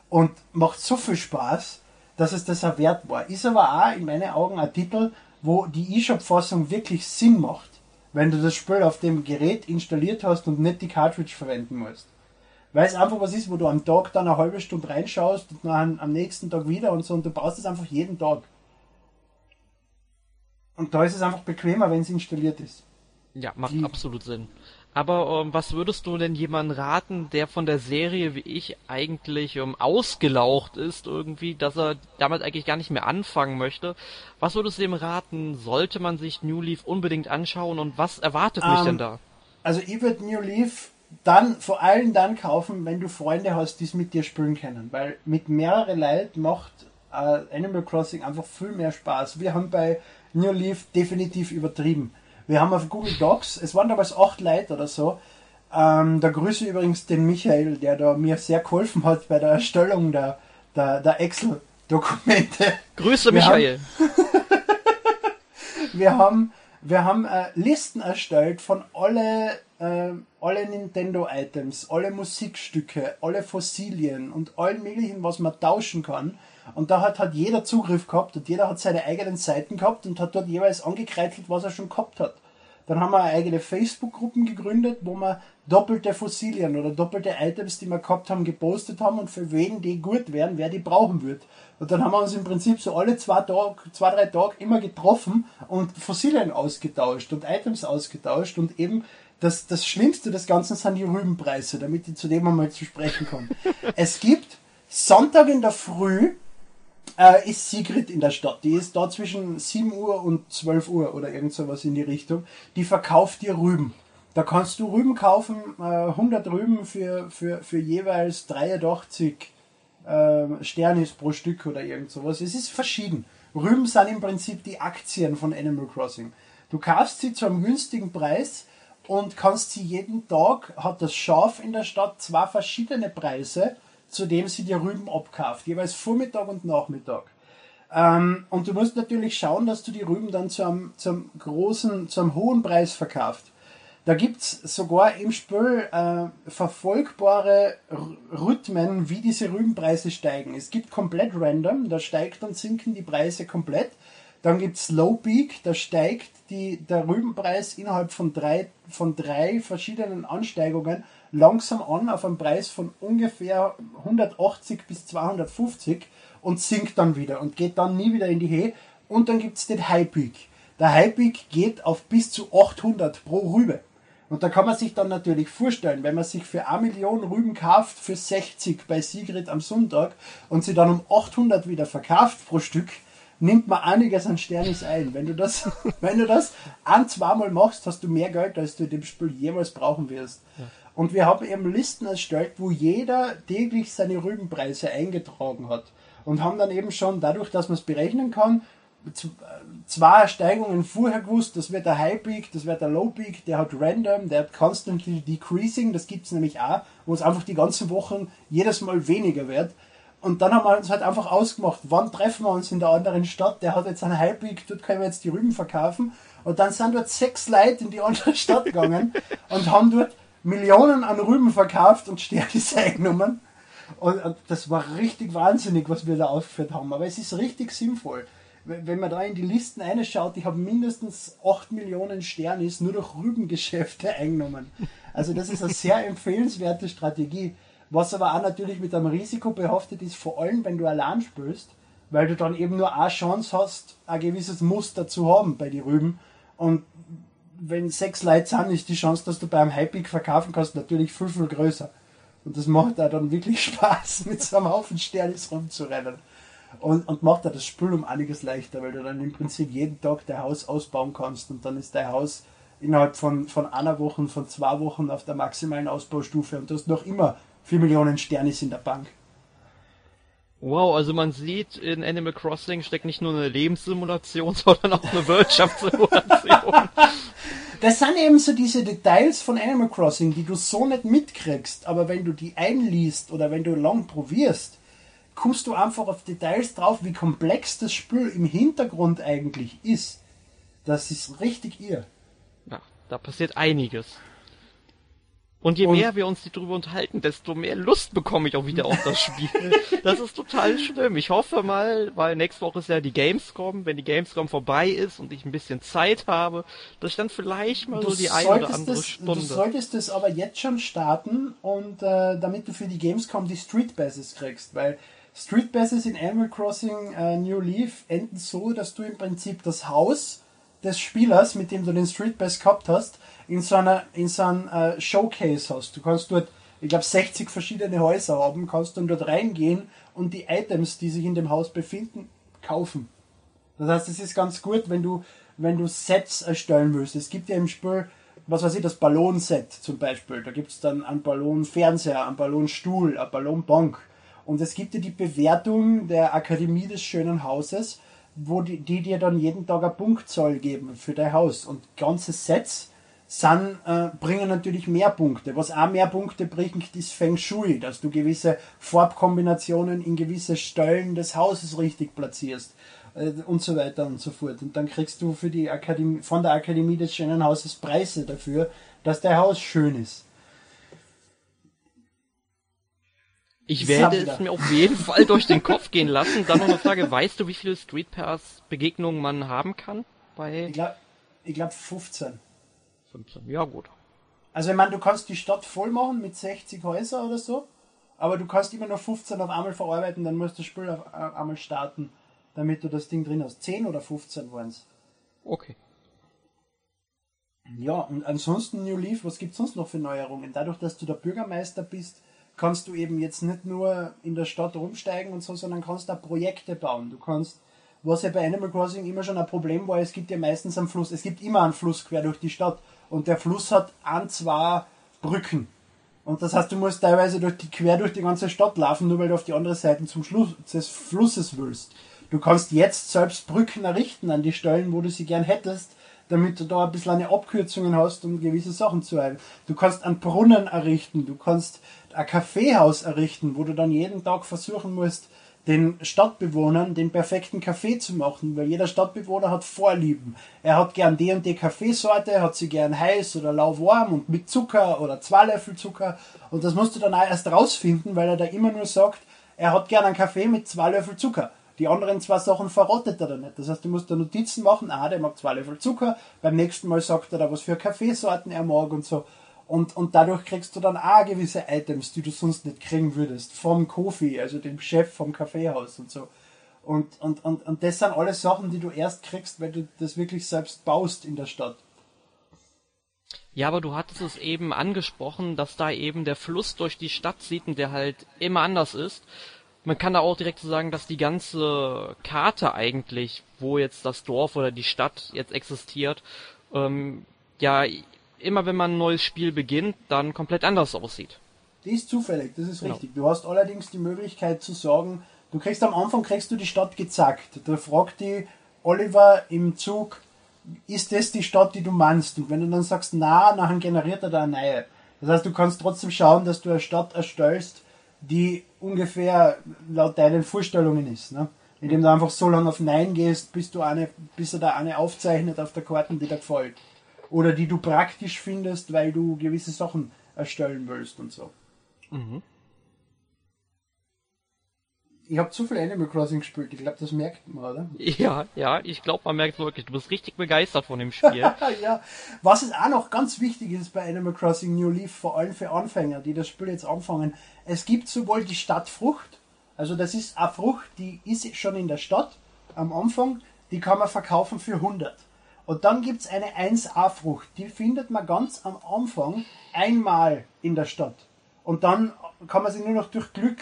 und macht so viel Spaß, dass es das auch wert war. Ist aber auch in meinen Augen ein Titel, wo die eShop-Fassung wirklich Sinn macht, wenn du das Spiel auf dem Gerät installiert hast und nicht die Cartridge verwenden musst. Weil es einfach was ist, wo du am Tag dann eine halbe Stunde reinschaust und dann am nächsten Tag wieder und so und du brauchst es einfach jeden Tag. Und da ist es einfach bequemer, wenn es installiert ist. Ja, macht die, absolut Sinn. Aber ähm, was würdest du denn jemandem raten, der von der Serie wie ich eigentlich ähm, ausgelaucht ist irgendwie, dass er damit eigentlich gar nicht mehr anfangen möchte? Was würdest du dem raten? Sollte man sich New Leaf unbedingt anschauen und was erwartet mich denn ähm, da? Also ich würde New Leaf dann vor allem dann kaufen, wenn du Freunde hast, die es mit dir spielen können, weil mit mehreren Leuten macht äh, Animal Crossing einfach viel mehr Spaß. Wir haben bei New Leaf definitiv übertrieben. Wir haben auf Google Docs, es waren damals acht Leute oder so. Ähm, da grüße ich übrigens den Michael, der da mir sehr geholfen hat bei der Erstellung der, der, der Excel-Dokumente. Grüße Michael. Wir haben, wir haben, wir haben äh, Listen erstellt von alle, äh, alle Nintendo-Items, alle Musikstücke, alle Fossilien und allen möglichen, was man tauschen kann. Und da hat, hat jeder Zugriff gehabt und jeder hat seine eigenen Seiten gehabt und hat dort jeweils angekreidelt, was er schon gehabt hat. Dann haben wir eigene Facebook-Gruppen gegründet, wo wir doppelte Fossilien oder doppelte Items, die wir gehabt haben, gepostet haben und für wen die gut wären, wer die brauchen wird. Und dann haben wir uns im Prinzip so alle zwei, Tag, zwei drei Tage immer getroffen und Fossilien ausgetauscht und Items ausgetauscht und eben das, das Schlimmste des Ganzen sind die Rübenpreise, damit ich zu dem einmal zu sprechen komme. es gibt Sonntag in der Früh äh, ist Sigrid in der Stadt. Die ist da zwischen 7 Uhr und 12 Uhr oder irgend sowas in die Richtung. Die verkauft dir Rüben. Da kannst du Rüben kaufen, äh, 100 Rüben für, für, für jeweils 83 äh, Sternis pro Stück oder irgend sowas. Es ist verschieden. Rüben sind im Prinzip die Aktien von Animal Crossing. Du kaufst sie zu einem günstigen Preis und kannst sie jeden Tag, hat das Schaf in der Stadt zwei verschiedene Preise zu dem sie die Rüben abkauft, jeweils Vormittag und Nachmittag. Ähm, und du musst natürlich schauen, dass du die Rüben dann zu einem, zu einem großen, zu einem hohen Preis verkaufst. Da gibt's sogar im Spiel äh, verfolgbare Rhythmen, wie diese Rübenpreise steigen. Es gibt komplett random, da steigt und sinken die Preise komplett. Dann gibt's Low Peak, da steigt die, der Rübenpreis innerhalb von drei, von drei verschiedenen Ansteigungen langsam an auf einen Preis von ungefähr 180 bis 250 und sinkt dann wieder und geht dann nie wieder in die Höhe. Und dann gibt es den High Peak. Der High Peak geht auf bis zu 800 pro Rübe. Und da kann man sich dann natürlich vorstellen, wenn man sich für eine Million Rüben kauft, für 60 bei Sigrid am Sonntag und sie dann um 800 wieder verkauft pro Stück, nimmt man einiges an Sternis ein. Wenn du das, wenn du das ein, zweimal machst, hast du mehr Geld, als du in dem Spiel jemals brauchen wirst. Ja. Und wir haben eben Listen erstellt, wo jeder täglich seine Rübenpreise eingetragen hat. Und haben dann eben schon, dadurch, dass man es berechnen kann, zwei Steigungen vorher gewusst, das wird der High Peak, das wird der Low Peak, der hat Random, der hat Constantly Decreasing, das gibt es nämlich auch, wo es einfach die ganzen Wochen jedes Mal weniger wird. Und dann haben wir uns halt einfach ausgemacht, wann treffen wir uns in der anderen Stadt, der hat jetzt einen High Peak, dort können wir jetzt die Rüben verkaufen. Und dann sind dort sechs Leute in die andere Stadt gegangen und haben dort Millionen an Rüben verkauft und Sternis eingenommen. Und, und, das war richtig wahnsinnig, was wir da aufgeführt haben. Aber es ist richtig sinnvoll. Wenn man da in die Listen reinschaut, ich habe mindestens 8 Millionen Sternis nur durch Rübengeschäfte eingenommen. Also das ist eine sehr empfehlenswerte Strategie. Was aber auch natürlich mit einem Risiko behaftet ist, vor allem wenn du allein spielst, weil du dann eben nur eine Chance hast, ein gewisses Muster zu haben bei den Rüben. Und wenn sechs Leute sind, ist die Chance, dass du beim Hypeig verkaufen kannst, natürlich viel, viel größer. Und das macht da dann wirklich Spaß, mit so einem Haufen Sternis rumzurennen. Und, und macht da das Spiel um einiges leichter, weil du dann im Prinzip jeden Tag dein Haus ausbauen kannst und dann ist dein Haus innerhalb von, von einer Woche, von zwei Wochen auf der maximalen Ausbaustufe und du hast noch immer 4 Millionen Sternis in der Bank. Wow, also man sieht, in Animal Crossing steckt nicht nur eine Lebenssimulation, sondern auch eine Wirtschaftssimulation. Das sind eben so diese Details von Animal Crossing, die du so nicht mitkriegst, aber wenn du die einliest oder wenn du lang probierst, kommst du einfach auf Details drauf, wie komplex das Spiel im Hintergrund eigentlich ist. Das ist richtig irr. Ja, da passiert einiges. Und je und mehr wir uns darüber unterhalten, desto mehr Lust bekomme ich auch wieder auf das Spiel. das ist total schlimm. Ich hoffe mal, weil nächste Woche ist ja die Gamescom, wenn die Gamescom vorbei ist und ich ein bisschen Zeit habe, dass ich dann vielleicht mal du so die eine oder andere das, Stunde. Du solltest es aber jetzt schon starten und äh, damit du für die Gamescom die Street Passes kriegst, weil Street Passes in Animal Crossing äh, New Leaf enden so, dass du im Prinzip das Haus des Spielers, mit dem du den Street Pass gehabt hast, in so einer in so einem äh, Showcase hast. Du kannst dort, ich glaube, 60 verschiedene Häuser haben, kannst dann dort reingehen und die Items, die sich in dem Haus befinden, kaufen. Das heißt, es ist ganz gut, wenn du wenn du Sets erstellen willst. Es gibt ja im Spiel, was weiß ich, das Ballonset zum Beispiel. Da gibt es dann einen Ballonfernseher, einen Ballonstuhl, eine Ballonbank. Und es gibt ja die Bewertung der Akademie des schönen Hauses, wo die, die dir dann jeden Tag eine Punktzahl geben für dein Haus. Und ganze Sets sind, äh, bringen natürlich mehr Punkte. Was auch mehr Punkte bringt, ist Feng Shui, dass du gewisse Farbkombinationen in gewisse Stellen des Hauses richtig platzierst äh, und so weiter und so fort. Und dann kriegst du für die Akademie, von der Akademie des schönen Hauses Preise dafür, dass dein Haus schön ist. Ich werde es mir auf jeden Fall durch den Kopf gehen lassen. Dann noch eine Frage, weißt du, wie viele Street Pass Begegnungen man haben kann? Bei ich glaube ich glaub 15. 15. Ja, gut. Also, ich meine, du kannst die Stadt voll machen mit 60 Häusern oder so, aber du kannst immer nur 15 auf einmal verarbeiten, dann musst du das Spiel auf einmal starten, damit du das Ding drin hast. 10 oder 15 waren es. Okay. Ja, und ansonsten New Leaf, was gibt es sonst noch für Neuerungen? Dadurch, dass du der Bürgermeister bist, kannst du eben jetzt nicht nur in der Stadt rumsteigen und so, sondern kannst da Projekte bauen. Du kannst was ja bei Animal Crossing immer schon ein Problem war, es gibt ja meistens einen Fluss, es gibt immer einen Fluss quer durch die Stadt und der Fluss hat ein, zwei Brücken. Und das heißt, du musst teilweise durch die, quer durch die ganze Stadt laufen, nur weil du auf die andere Seite zum Schluss des Flusses willst. Du kannst jetzt selbst Brücken errichten an die Stellen, wo du sie gern hättest, damit du da ein bisschen eine Abkürzungen hast, um gewisse Sachen zu halten. Du kannst einen Brunnen errichten, du kannst ein Kaffeehaus errichten, wo du dann jeden Tag versuchen musst, den Stadtbewohnern den perfekten Kaffee zu machen, weil jeder Stadtbewohner hat Vorlieben. Er hat gern die und die Kaffeesorte, hat sie gern heiß oder lauwarm und mit Zucker oder zwei Löffel Zucker und das musst du dann auch erst rausfinden, weil er da immer nur sagt, er hat gern einen Kaffee mit zwei Löffel Zucker. Die anderen zwei Sachen verrottet er dann nicht. Das heißt, du musst da Notizen machen, ah, der mag zwei Löffel Zucker, beim nächsten Mal sagt er da, was für Kaffeesorten er mag und so. Und, und dadurch kriegst du dann auch gewisse Items, die du sonst nicht kriegen würdest. Vom Kofi, also dem Chef vom Kaffeehaus und so. Und, und, und, und das sind alles Sachen, die du erst kriegst, weil du das wirklich selbst baust in der Stadt. Ja, aber du hattest es eben angesprochen, dass da eben der Fluss durch die Stadt sieht und der halt immer anders ist. Man kann da auch direkt so sagen, dass die ganze Karte eigentlich, wo jetzt das Dorf oder die Stadt jetzt existiert, ähm, ja immer wenn man ein neues Spiel beginnt, dann komplett anders aussieht. Die ist zufällig, das ist genau. richtig. Du hast allerdings die Möglichkeit zu sagen, du kriegst am Anfang kriegst du die Stadt gezackt. Da fragt die Oliver im Zug, ist das die Stadt, die du meinst? Und wenn du dann sagst, na, nachher generiert er da eine neue. Das heißt, du kannst trotzdem schauen, dass du eine Stadt erstellst, die ungefähr laut deinen Vorstellungen ist. Ne? Indem du einfach so lange auf Nein gehst, bis du eine, bis er da eine aufzeichnet auf der Karte, die dir gefällt oder die du praktisch findest, weil du gewisse Sachen erstellen willst und so. Mhm. Ich habe zu viel Animal Crossing gespielt, ich glaube, das merkt man, oder? Ja, ja, ich glaube, man merkt wirklich, du bist richtig begeistert von dem Spiel. ja, was es auch noch ganz wichtig ist bei Animal Crossing New Leaf, vor allem für Anfänger, die das Spiel jetzt anfangen, es gibt sowohl die Stadtfrucht, also das ist eine Frucht, die ist schon in der Stadt am Anfang, die kann man verkaufen für 100. Und dann gibt es eine 1A-Frucht, die findet man ganz am Anfang einmal in der Stadt. Und dann kann man sie nur noch durch Glück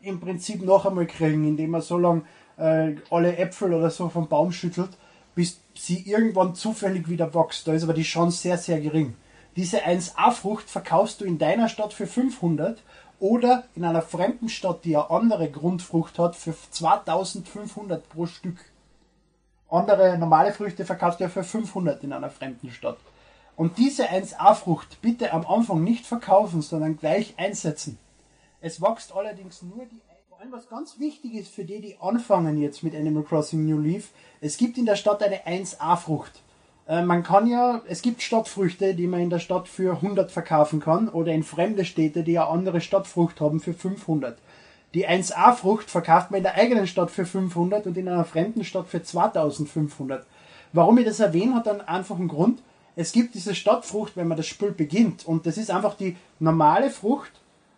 im Prinzip noch einmal kriegen, indem man so lange äh, alle Äpfel oder so vom Baum schüttelt, bis sie irgendwann zufällig wieder wächst. Da ist aber die Chance sehr, sehr gering. Diese 1A-Frucht verkaufst du in deiner Stadt für 500 oder in einer fremden Stadt, die eine andere Grundfrucht hat, für 2500 pro Stück. Andere normale Früchte verkaufst du ja für 500 in einer fremden Stadt. Und diese 1A-Frucht bitte am Anfang nicht verkaufen, sondern gleich einsetzen. Es wächst allerdings nur die vor allem was ganz wichtig ist für die, die anfangen jetzt mit Animal Crossing New Leaf, es gibt in der Stadt eine 1A-Frucht. Äh, man kann ja, es gibt Stadtfrüchte, die man in der Stadt für 100 verkaufen kann oder in fremde Städte, die ja andere Stadtfrucht haben, für 500. Die 1A-Frucht verkauft man in der eigenen Stadt für 500 und in einer fremden Stadt für 2500. Warum ich das erwähne, hat einen einfachen Grund. Es gibt diese Stadtfrucht, wenn man das Spiel beginnt und das ist einfach die normale Frucht,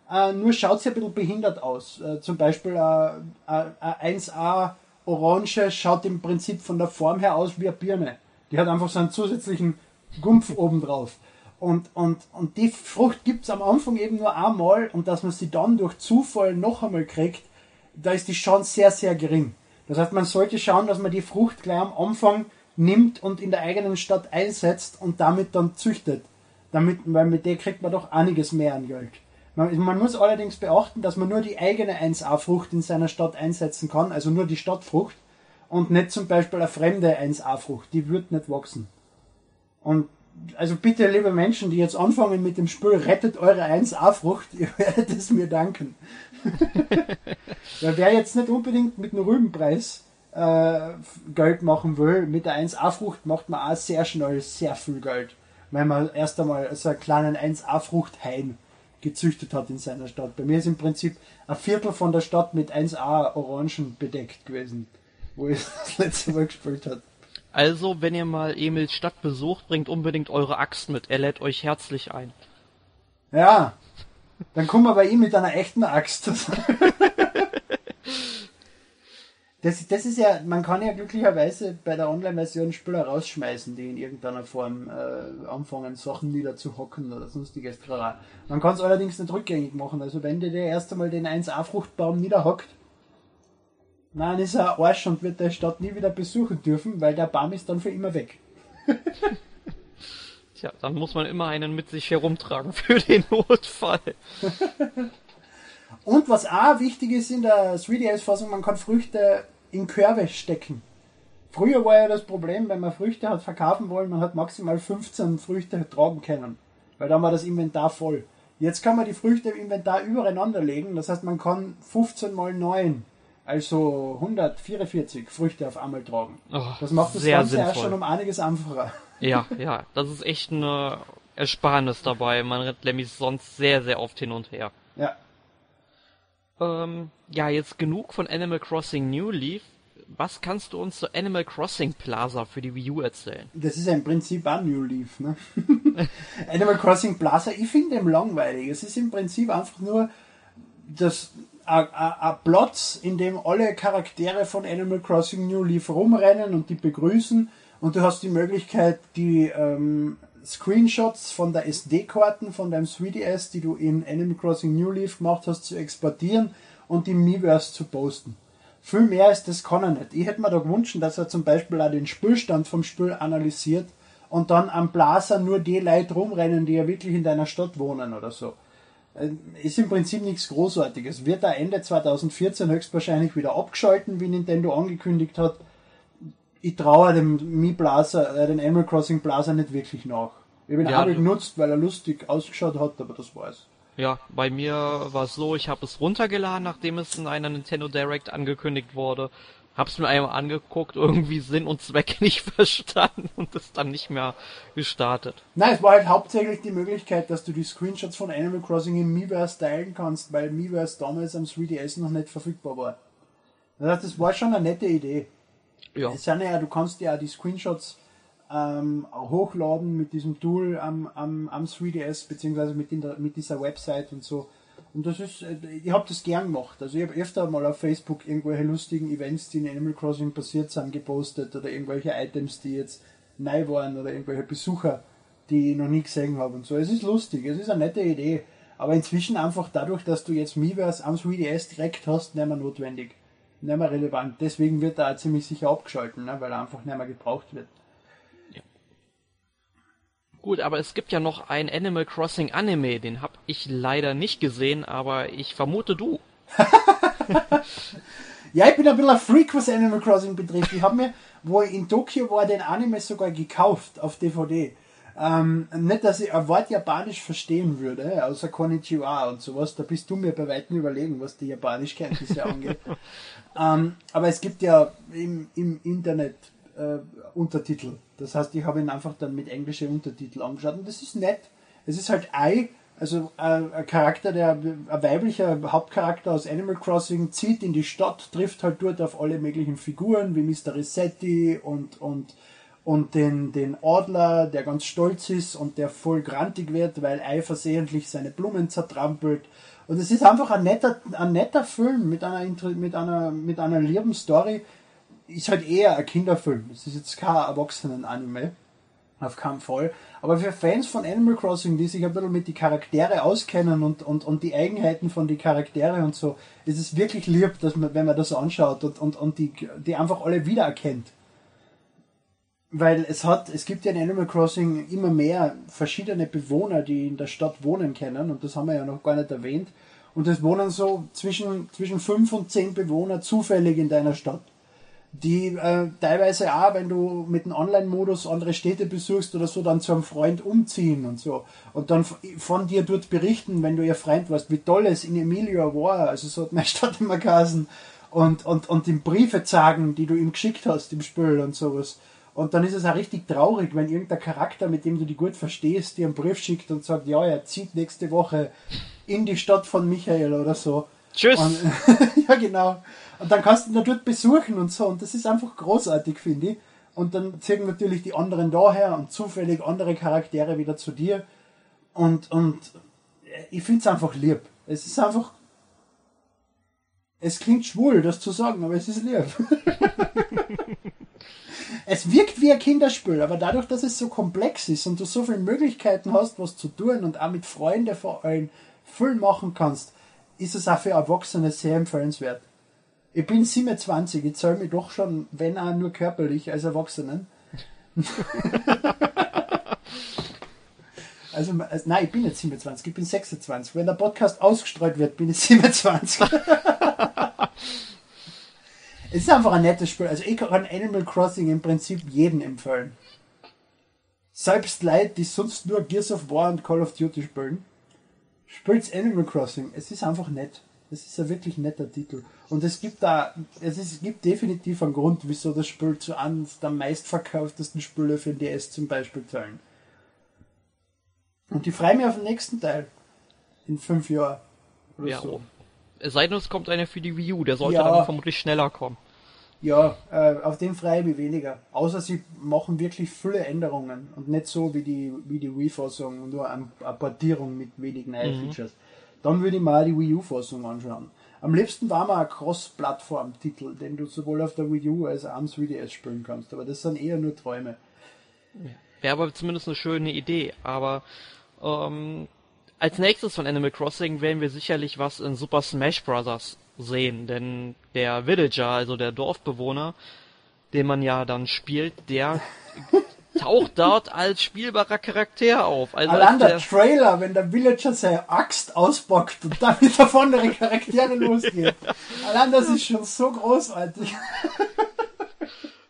äh, nur schaut sie ein bisschen behindert aus. Äh, zum Beispiel äh, äh, 1A Orange schaut im Prinzip von der Form her aus wie eine Birne. Die hat einfach so einen zusätzlichen Gumpf oben drauf. Und, und, und die Frucht gibt es am Anfang eben nur einmal und dass man sie dann durch Zufall noch einmal kriegt, da ist die Chance sehr, sehr gering. Das heißt, man sollte schauen, dass man die Frucht gleich am Anfang nimmt und in der eigenen Stadt einsetzt und damit dann züchtet. Damit, weil mit der kriegt man doch einiges mehr an Geld. Man, man, muss allerdings beachten, dass man nur die eigene 1A-Frucht in seiner Stadt einsetzen kann, also nur die Stadtfrucht und nicht zum Beispiel eine fremde 1A-Frucht, die wird nicht wachsen. Und also bitte, liebe Menschen, die jetzt anfangen mit dem Spiel, rettet eure 1A-Frucht, ihr werdet es mir danken. Weil wer jetzt nicht unbedingt mit einem Rübenpreis äh, Geld machen will, mit der 1A-Frucht macht man auch sehr schnell sehr viel Geld. Wenn man erst einmal so einen kleinen 1A-Frucht-Hain gezüchtet hat in seiner Stadt. Bei mir ist im Prinzip ein Viertel von der Stadt mit 1A Orangen bedeckt gewesen, wo ich das letzte Mal gespielt habe. Also, wenn ihr mal Emils Stadt besucht, bringt unbedingt eure Axt mit. Er lädt euch herzlich ein. Ja, dann kommen wir bei ihm mit einer echten Axt. Das, das ist ja, man kann ja glücklicherweise bei der Online-Version Spieler rausschmeißen, die in irgendeiner Form äh, anfangen, Sachen niederzuhocken oder sonstiges. Man kann es allerdings nicht rückgängig machen. Also wenn dir der erst einmal den 1A-Fruchtbaum niederhockt, dann ist er Arsch und wird der Stadt nie wieder besuchen dürfen, weil der Baum ist dann für immer weg. Tja, dann muss man immer einen mit sich herumtragen für den Notfall. Und was auch wichtig ist in der 3DS-Fassung, man kann Früchte in Körbe stecken. Früher war ja das Problem, wenn man Früchte hat verkaufen wollen, man hat maximal 15 Früchte tragen können, weil dann war das Inventar voll. Jetzt kann man die Früchte im Inventar übereinander legen, das heißt, man kann 15 mal 9, also 144 Früchte auf einmal tragen. Oh, das macht das Ganze ja schon um einiges einfacher. Ja, ja, das ist echt eine Ersparnis dabei. Man rennt nämlich sonst sehr, sehr oft hin und her. Ja, ähm, ja, jetzt genug von Animal Crossing New Leaf. Was kannst du uns zu Animal Crossing Plaza für die Wii U erzählen? Das ist ja im Prinzip auch New Leaf, ne? Animal Crossing Plaza, ich finde ihn langweilig. Es ist im Prinzip einfach nur das ein Platz, in dem alle Charaktere von Animal Crossing New Leaf rumrennen und die begrüßen und du hast die Möglichkeit, die ähm, Screenshots von der SD-Karten von deinem 3DS, die du in Animal Crossing New Leaf gemacht hast, zu exportieren und im Miiverse zu posten. Viel mehr ist das kann er nicht. Ich hätte mir da gewünscht, dass er zum Beispiel auch den Spielstand vom Spiel analysiert und dann am Blaser nur die Leute rumrennen, die ja wirklich in deiner Stadt wohnen oder so. Äh, ist im Prinzip nichts Großartiges. Wird da Ende 2014 höchstwahrscheinlich wieder abgeschalten, wie Nintendo angekündigt hat ich traue dem Mi Blaser, äh, den Animal Crossing Blaser nicht wirklich nach. Ich habe ihn ja, einmal genutzt, weil er lustig ausgeschaut hat, aber das war's. Ja, bei mir war es so, ich habe es runtergeladen, nachdem es in einer Nintendo Direct angekündigt wurde. Hab's mir einmal angeguckt, irgendwie Sinn und Zweck nicht verstanden und es dann nicht mehr gestartet. Nein, es war halt hauptsächlich die Möglichkeit, dass du die Screenshots von Animal Crossing im Miiverse teilen kannst, weil Miiverse damals am 3DS noch nicht verfügbar war. Das heißt, das war schon eine nette Idee. Ja. Es sind ja, du kannst ja die Screenshots ähm, hochladen mit diesem Tool am, am, am 3DS beziehungsweise mit, der, mit dieser Website und so. Und das ist, äh, ich habe das gern gemacht. Also ich habe öfter mal auf Facebook irgendwelche lustigen Events, die in Animal Crossing passiert sind, gepostet oder irgendwelche Items, die jetzt neu waren oder irgendwelche Besucher, die ich noch nie gesehen habe und so. Es ist lustig, es ist eine nette Idee. Aber inzwischen einfach dadurch, dass du jetzt Miiverse am 3DS direkt hast, nicht mehr notwendig nicht mehr relevant. Deswegen wird er auch ziemlich sicher abgeschalten, ne? weil er einfach nicht mehr gebraucht wird. Gut, aber es gibt ja noch ein Animal Crossing Anime, den habe ich leider nicht gesehen, aber ich vermute du. ja, ich bin ein bisschen ein Freak, was Animal Crossing betrifft. Ich habe mir, wo ich in Tokio war, den Anime sogar gekauft auf DVD. Ähm, nicht, dass ich ein Wort Japanisch verstehen würde, außer Konnichiwa und sowas. Da bist du mir bei Weitem überlegen, was die Japanischkenntnisse angeht. ähm, aber es gibt ja im, im Internet äh, Untertitel. Das heißt, ich habe ihn einfach dann mit englischen Untertiteln angeschaut und das ist nett. Es ist halt Ei, also äh, ein Charakter, der ein weiblicher Hauptcharakter aus Animal Crossing zieht in die Stadt, trifft halt dort auf alle möglichen Figuren wie Mr. Resetti und und und den, den Adler, der ganz stolz ist und der voll grantig wird, weil Ei versehentlich seine Blumen zertrampelt. Und es ist einfach ein netter, ein netter Film mit einer, mit einer, mit einer lieben Story. Ist halt eher ein Kinderfilm. Es ist jetzt kein Erwachsenen-Anime. Auf keinen Fall. Aber für Fans von Animal Crossing, die sich ein bisschen mit die Charaktere auskennen und, und, und die Eigenheiten von die Charaktere und so, ist es wirklich lieb, dass man, wenn man das anschaut und, und, und die, die einfach alle wiedererkennt weil es hat, es gibt ja in Animal Crossing immer mehr verschiedene Bewohner, die in der Stadt wohnen können und das haben wir ja noch gar nicht erwähnt. Und es wohnen so zwischen, zwischen fünf und zehn Bewohner zufällig in deiner Stadt. Die äh, teilweise auch, wenn du mit dem Online-Modus andere Städte besuchst oder so, dann zu einem Freund umziehen und so. Und dann von dir dort berichten, wenn du ihr Freund warst, wie toll es in Emilia war. Also so hat meine Stadt immer geheißen. Und, und, und ihm Briefe sagen, die du ihm geschickt hast im Spiel und sowas. Und dann ist es auch richtig traurig, wenn irgendein Charakter, mit dem du die gut verstehst, dir einen Brief schickt und sagt, ja, er zieht nächste Woche in die Stadt von Michael oder so. Tschüss. Und, ja, genau. Und dann kannst du ihn dort besuchen und so. Und das ist einfach großartig, finde ich. Und dann ziehen natürlich die anderen daher und zufällig andere Charaktere wieder zu dir. Und, und ich finde es einfach lieb. Es ist einfach. Es klingt schwul, das zu sagen, aber es ist lieb. es wirkt wie ein Kinderspiel, aber dadurch, dass es so komplex ist und du so viele Möglichkeiten hast, was zu tun und auch mit Freunden vor allem viel machen kannst, ist es auch für Erwachsene sehr empfehlenswert. Ich bin 27, ich zahle mich doch schon, wenn auch nur körperlich, als Erwachsenen. also, also, nein, ich bin nicht 27, ich bin 26. Wenn der Podcast ausgestrahlt wird, bin ich 27. Es ist einfach ein nettes Spiel. Also ich kann Animal Crossing im Prinzip jedem empfehlen. Selbst Leute, die sonst nur Gears of War und Call of Duty spielen, spielt Animal Crossing. Es ist einfach nett. Es ist ein wirklich netter Titel. Und es gibt da, es, ist, es gibt definitiv einen Grund, wieso das Spiel zu eines der meistverkauftesten Spiele für DS zum Beispiel zählen. Und ich freue mich auf den nächsten Teil. In fünf Jahren. Oder ja, so. Es sei denn, es kommt einer für die Wii U, der sollte ja, dann vermutlich schneller kommen. Ja, äh, auf den freue ich mich weniger. Außer sie machen wirklich viele Änderungen und nicht so wie die, wie die Wii-Fassung, nur eine, eine Portierung mit wenigen neuen mhm. Features. Dann würde ich mal die Wii U-Fassung anschauen. Am liebsten war mal ein Cross-Plattform-Titel, den du sowohl auf der Wii U als auch am 3DS spielen kannst. Aber das sind eher nur Träume. Wäre aber zumindest eine schöne Idee. Aber ähm, als nächstes von Animal Crossing werden wir sicherlich was in Super Smash Bros. sehen, denn der Villager, also der Dorfbewohner, den man ja dann spielt, der taucht dort als spielbarer Charakter auf. Also Allein der, der, Trailer, wenn der Villager seine Axt auspackt und damit auf andere Charaktere losgeht. Allein das ist schon so großartig.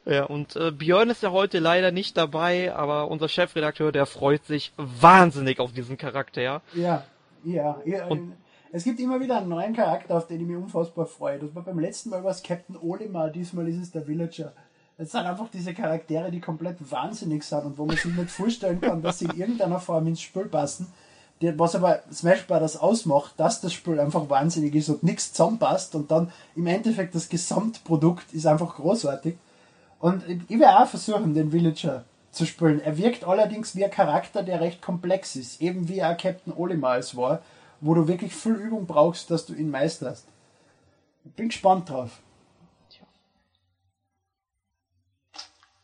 Ja, und äh, Björn ist ja heute leider nicht dabei, aber unser Chefredakteur, der freut sich wahnsinnig auf diesen Charakter. Ja, ja. ja und es gibt immer wieder einen neuen Charakter, auf den ich mich unfassbar freue. Das war beim letzten Mal was Captain Olimar, diesmal ist es der Villager. Es sind einfach diese Charaktere, die komplett wahnsinnig sind und wo man sich nicht vorstellen kann, dass sie in irgendeiner Form ins Spiel passen. Was aber Smash Bros. ausmacht, dass das Spiel einfach wahnsinnig ist und nichts zusammenpasst und dann im Endeffekt das Gesamtprodukt ist einfach großartig. Und ich werde auch versuchen, den Villager zu spielen. Er wirkt allerdings wie ein Charakter, der recht komplex ist. Eben wie auch Captain Olimar es war, wo du wirklich viel Übung brauchst, dass du ihn meisterst. Ich bin gespannt drauf.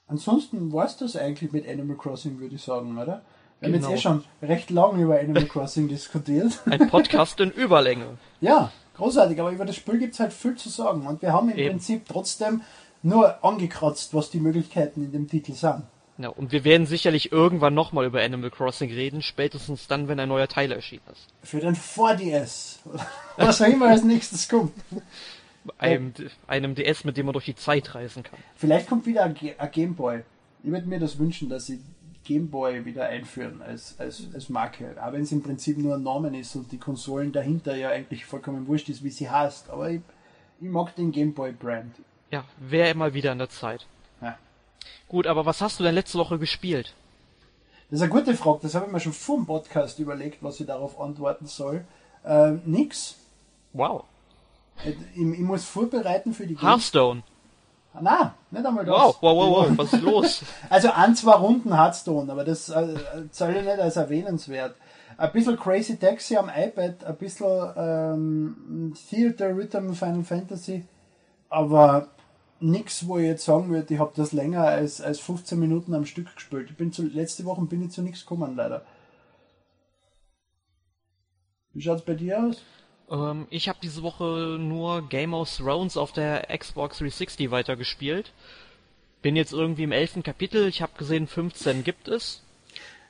Ansonsten war es das eigentlich mit Animal Crossing, würde ich sagen, oder? Wir genau. haben jetzt eh genau. schon recht lange über Animal Crossing diskutiert. Ein Podcast in Überlänge. Ja, großartig, aber über das Spiel gibt es halt viel zu sagen. Und wir haben im Eben. Prinzip trotzdem nur angekratzt, was die Möglichkeiten in dem Titel sind. Ja, und wir werden sicherlich irgendwann nochmal über Animal Crossing reden, spätestens dann, wenn ein neuer Teil erschienen ist. Für den 4DS. Was auch immer als nächstes kommt. Einem, einem DS, mit dem man durch die Zeit reisen kann. Vielleicht kommt wieder ein, Gameboy. Ich würde mir das wünschen, dass ich Game Boy wieder einführen als, als, als Marke. Auch wenn es im Prinzip nur ein Namen ist und die Konsolen dahinter ja eigentlich vollkommen wurscht ist, wie sie heißt. Aber ich, ich mag den Game Boy Brand. Ja, wäre immer wieder an der Zeit. Gut, aber was hast du denn letzte Woche gespielt? Das ist eine gute Frage. Das habe ich mir schon vor dem Podcast überlegt, was ich darauf antworten soll. Ähm, nix. Wow. Ich, ich muss vorbereiten für die. Hearthstone. Nein, nicht einmal das. Wow, wow, wow, wow, was ist los? Also an zwei Runden Hearthstone, aber das äh, zähle ich nicht als erwähnenswert. Ein bisschen Crazy Taxi am iPad, ein bisschen ähm, Theater Rhythm Final Fantasy, aber nix, wo ich jetzt sagen würde, ich habe das länger als, als 15 Minuten am Stück gespielt. Ich bin zu, letzte Woche bin ich zu nichts gekommen, leider. Wie schaut's bei dir aus? Ähm, ich habe diese Woche nur Game of Thrones auf der Xbox 360 weitergespielt. Bin jetzt irgendwie im elften Kapitel. Ich habe gesehen, 15 gibt es.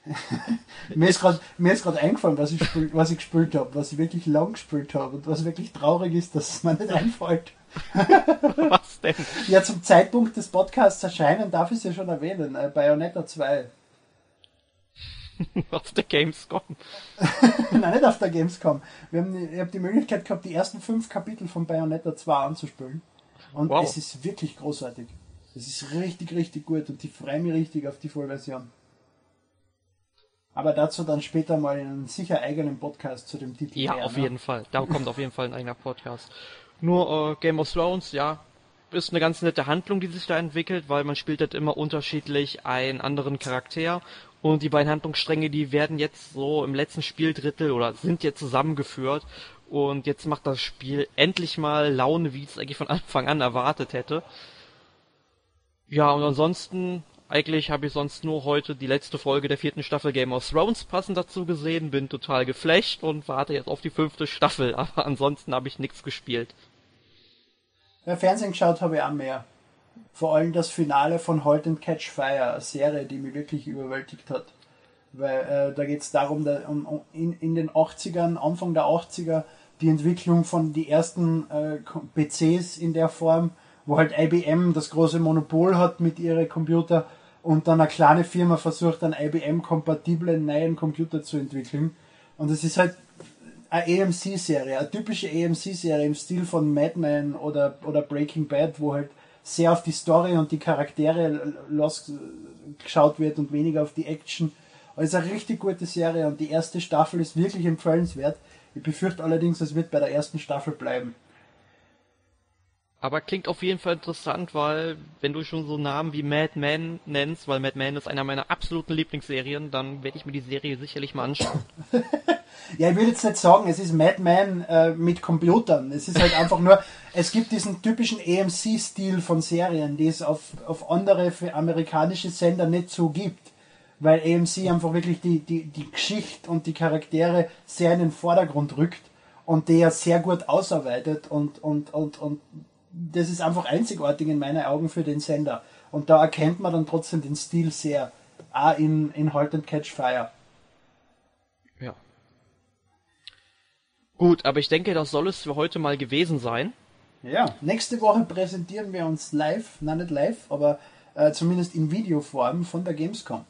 mir ist gerade mir ist gerade eingefallen, was ich spiel, was ich gespielt habe, was ich wirklich lang gespielt habe und was wirklich traurig ist, dass es mir nicht einfällt. was denn? Ja, zum Zeitpunkt des Podcasts erscheinen darf ich es ja schon erwähnen. Äh, Bayonetta 2. auf der Gamescom. Nein, nicht auf der Gamescom. Wir haben, ich habe die Möglichkeit gehabt, die ersten fünf Kapitel von Bayonetta 2 anzuspielen. Und Wow. es ist wirklich großartig. Es ist richtig, richtig gut und ich freue mich richtig auf die Vollversion. Aber dazu dann später mal in einem sicher eigenen Podcast zu dem Titel. Ja, mehr, auf ne? jeden Fall. Da kommt auf jeden Fall ein eigener Podcast. Nur äh, Game of Thrones, ja, ist eine ganz nette Handlung, die sich da entwickelt, weil man spielt halt immer unterschiedlich einen anderen Charakter und die beiden Handlungsstränge, die werden jetzt so im letzten Spieldrittel oder sind jetzt zusammengeführt und jetzt macht das Spiel endlich mal Laune, wie ich es eigentlich von Anfang an erwartet hätte. Ja, und ansonsten, eigentlich habe ich sonst nur heute die letzte Folge der vierten Staffel Game of Thrones passend dazu gesehen, bin total geflasht und warte jetzt auf die fünfte Staffel, aber ansonsten habe ich nichts gespielt. Ja, Fernsehen geschaut habe ich auch mehr. Vor allem das Finale von Halt and Catch Fire, eine Serie, die mich wirklich überwältigt hat. Weil äh, da geht es darum, da, um, um, in, in den 80ern, Anfang der 80er, die Entwicklung von die ersten äh, PCs in der Form, wo halt IBM das große Monopol hat mit ihren Computer und dann eine kleine Firma versucht, einen IBM-kompatiblen neuen Computer zu entwickeln. Und es ist halt eine AMC-Serie, eine typische AMC-Serie im Stil von Mad Men oder, oder Breaking Bad, wo halt sehr auf die Story und die Charaktere los, geschaut wird und weniger auf die Action. Ist eine richtig gute Serie und die erste Staffel ist wirklich empfehlenswert. Ich befürchte allerdings, es wird bei der ersten Staffel bleiben. Aber klingt auf jeden Fall interessant, weil wenn du schon so Namen wie Mad Men nennst, weil Mad Men ist einer meiner absoluten Lieblingsserien, dann werde ich mir die Serie sicherlich mal anschauen. Ja, ich will jetzt nicht sagen, es ist Mad Men äh, mit Computern. Es ist halt einfach nur, es gibt diesen typischen AMC-Stil von Serien, die es auf, auf andere für amerikanische Sender nicht so gibt. Weil AMC einfach wirklich die, die, die Geschichte und die Charaktere sehr in den Vordergrund rückt und ja sehr gut ausarbeitet und, und, und, und das ist einfach einzigartig in meinen Augen für den Sender. Und da erkennt man dann trotzdem den Stil sehr. Auch in, in Halt and Catch Fire. Ja. Gut, aber ich denke, das soll es für heute mal gewesen sein. Ja, nächste Woche präsentieren wir uns live, nein nicht live, aber äh, zumindest in Videoform von der Gamescom.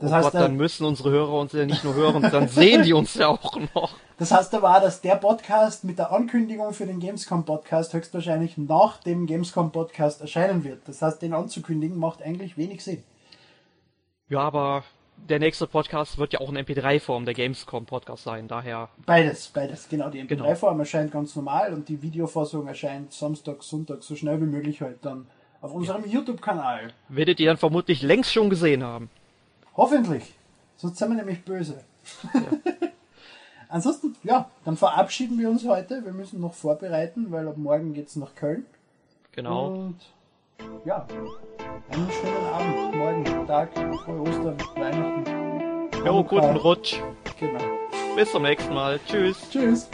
Das oh heißt, Gott, äh, dann müssen unsere Hörer uns ja nicht nur hören, dann sehen die uns ja auch noch. das heißt aber auch, dass der Podcast mit der Ankündigung für den Gamescom Podcast höchstwahrscheinlich nach dem Gamescom Podcast erscheinen wird. Das heißt, den anzukündigen macht eigentlich wenig Sinn. Ja, aber der nächste Podcast wird ja auch in MP3-Form der Gamescom Podcast sein, daher. Beides, beides, genau. Die Genau. MP3-Form erscheint ganz normal und die Videofassung erscheint Samstag, Sonntag, so schnell wie möglich halt dann auf unserem YouTube-Kanal. Werdet ihr dann vermutlich längst schon gesehen haben. Hoffentlich. Sonst sind wir nämlich böse. Ansonsten, ja, dann verabschieden wir uns heute. Wir müssen noch vorbereiten, weil ab morgen geht's nach Köln. Genau. Und ja, einen schönen Abend, morgen, Tag, frohe Ostern, Weihnachten. Jo, guten Rutsch. Genau. Bis zum nächsten Mal. Tschüss. Tschüss.